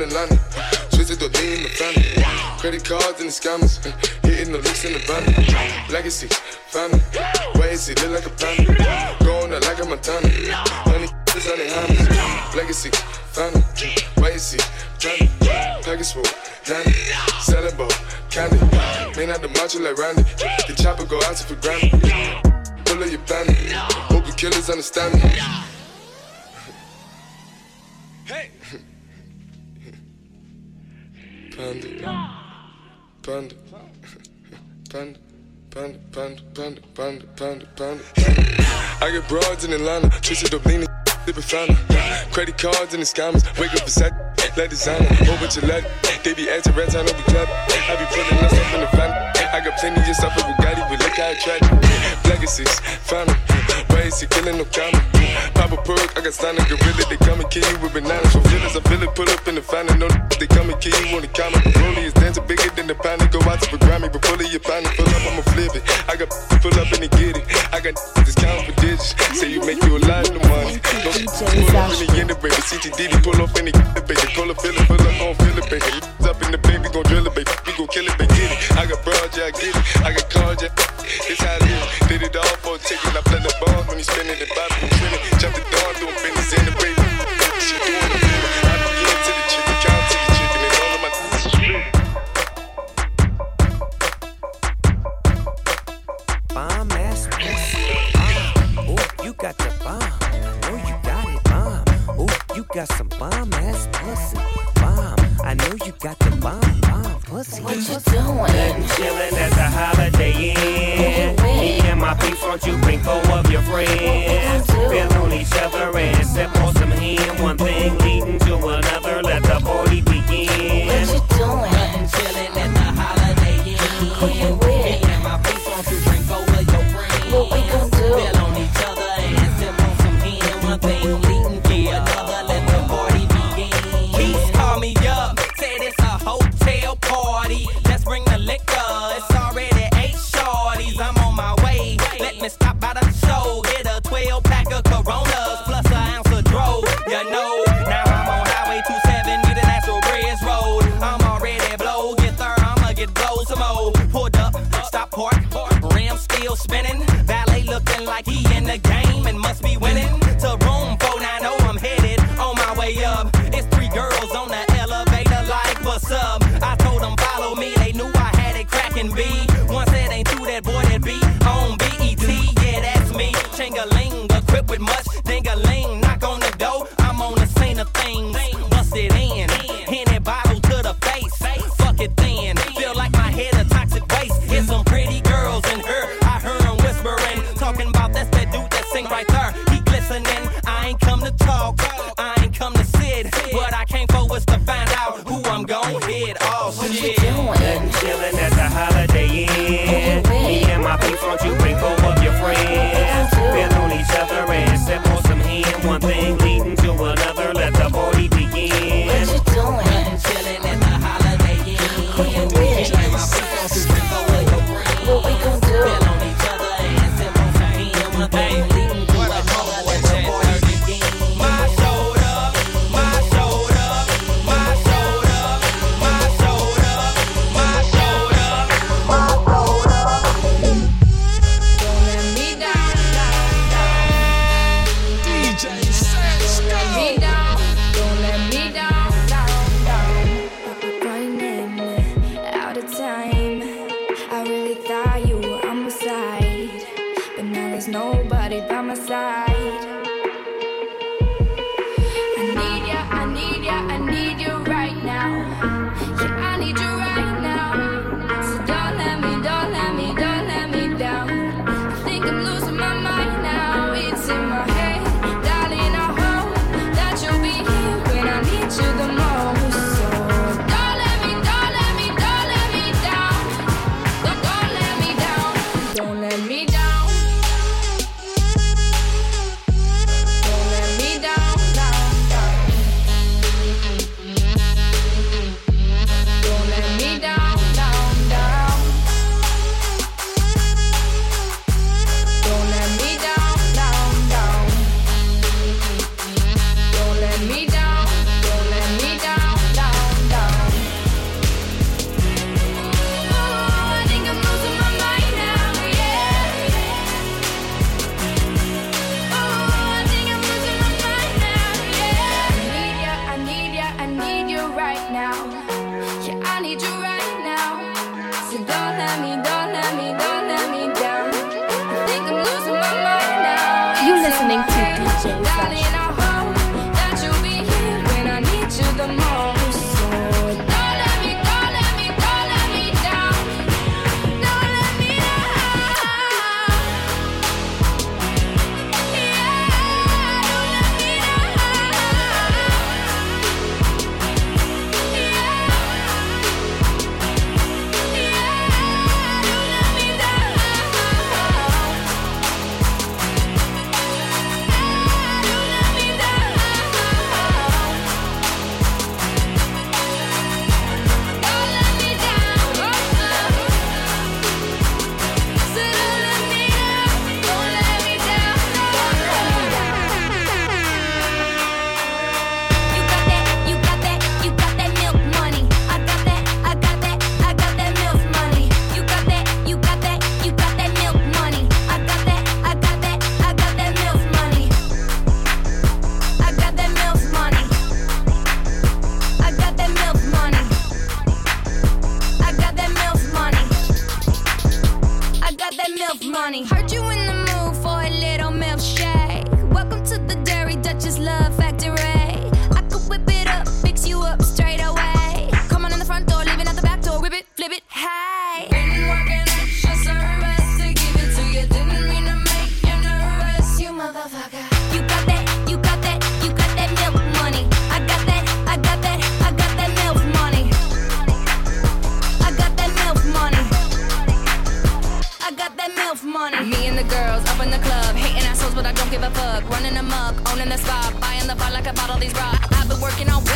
in Atlanta. Twisted the lean in the family. Credit cards and the scammers. Hitting the licks in the van. Legacy, family. Wait and see, look like a panda. Going out like a Montana. Honey, is on the hammers. Legacy, family. Wait and see, family. Package swoop, Danny. Selling ball, candy. Man out the macho like Randy. The chopper go out to for granted. Pull up your bandit. Hope the killers understand me. Panda. Panda. Panda. Panda, panda, panda, panda, panda, panda. I get broads in Atlanta, twisted up leaning, sipping fountain. Credit cards and the scammers, wake up beside, let designer, whole bunch of lead. They be acting rats, I know we clap. I be putting us up in the family. I got plenty of stuff with Bugatti, but look how I tried it. Legacies, family, ways, you killing no comma. A perk, I got stunning gorilla, they come and kill you with bananas. For feelings, I feel it, pull up in the final. no they come and kill you on the counter. Rollie is dancing bigger than the pound, go out to the Grammy, but pull it, your pound, pull up, I'ma flip it. I got pull up and they get it. I got discount for digits, say you make you a lot of money. Go pull up in the end, baby, CTD, pull up in the baby, pull up, feel it, pull up, on feel it, baby. Up in the baby, gon' drill it, baby, we gon' kill it, baby, get it. I got broad, yeah, I get it. I got cards, yeah, it's how it is. Did it all for a ticket, I play the ball when he spinning the bottom, I'm Pulled up, stop park, rim still spinning. Valet looking like he in the game and must be winning. To room 490, I'm headed on my way up. It's three girls on the elevator, like what's up? I told them follow me, they knew I had it cracking B. One said ain't you that boy that be on BET, yeah that's me. Chingaling, equipped with much He glistening, I ain't come to talk, let me, don't let me, don't. in the spot, buying the bar like I bought all these bras. I've been working on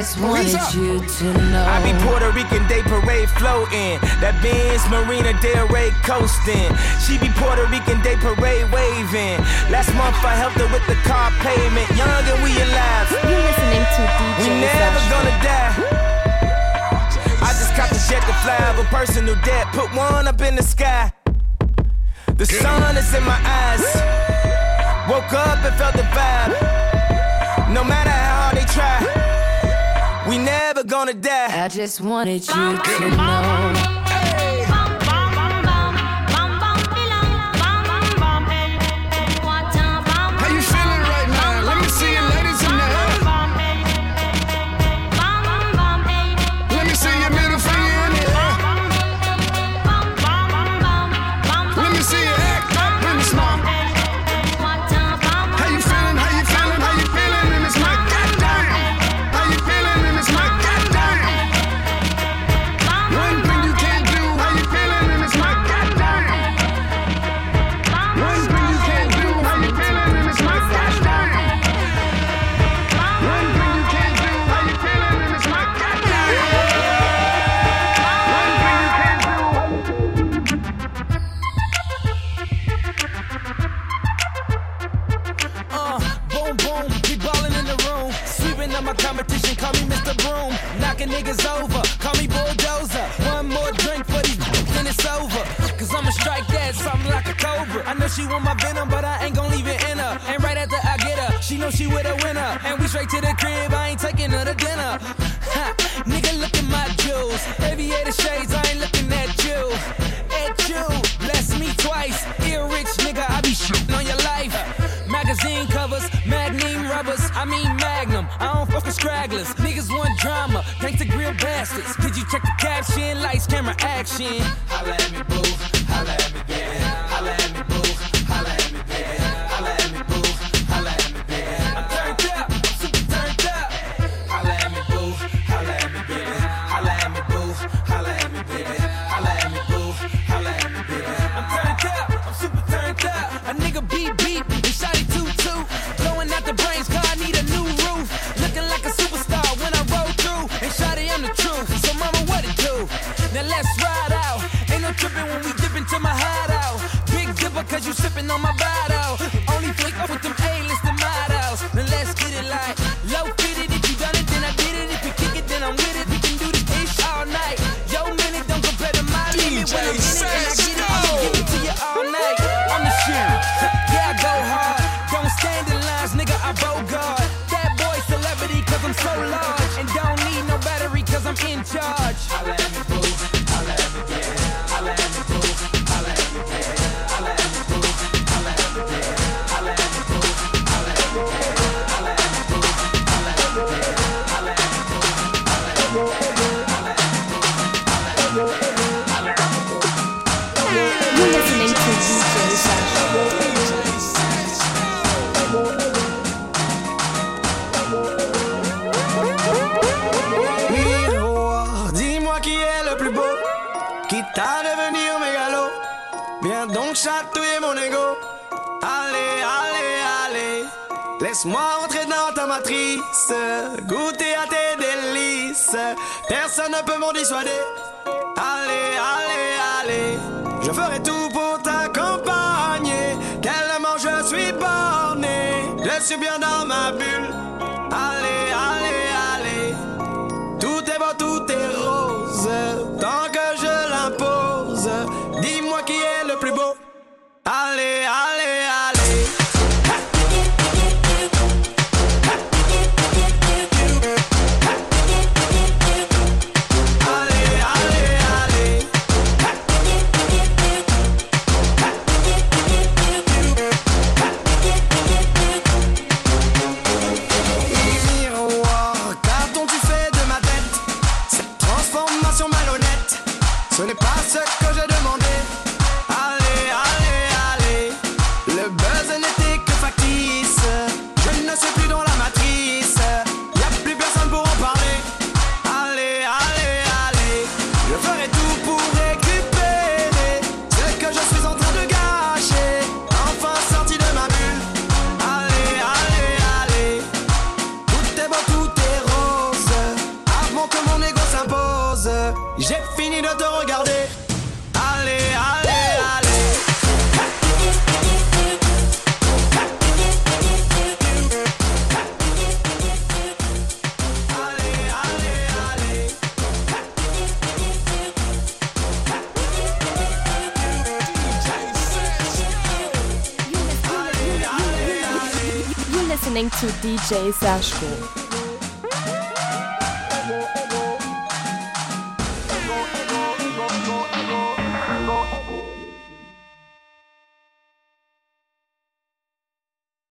just wanted you to know. I be Puerto Rican Day Parade floating. That Benz Marina Del Rey coasting. She be Puerto Rican Day Parade waving. Last month I helped her with the car payment. Young and we alive. You listening to DJ We never gonna die. I just caught the jet to fly of a personal debt. Put one up in the sky. The sun is in my eyes. Woke up and felt the vibe. No matter how hard they try. We never gonna die. I just wanted you to know. for stragglers. Niggas want drama, gangsta grill bastards. Could you check the caption? Lights, camera, action. Holla at me, boo. Holla at me, no guard. That boy celebrity cause I'm so large. And don't need no battery cause I'm in charge. Laisse-moi entrer dans ta matrice, goûter à tes délices. Personne ne peut m'en dissuader. Allez, allez, allez, je ferai tout pour t'accompagner. Tellement je suis borné, je suis bien dans ma bulle. DJ Sashko.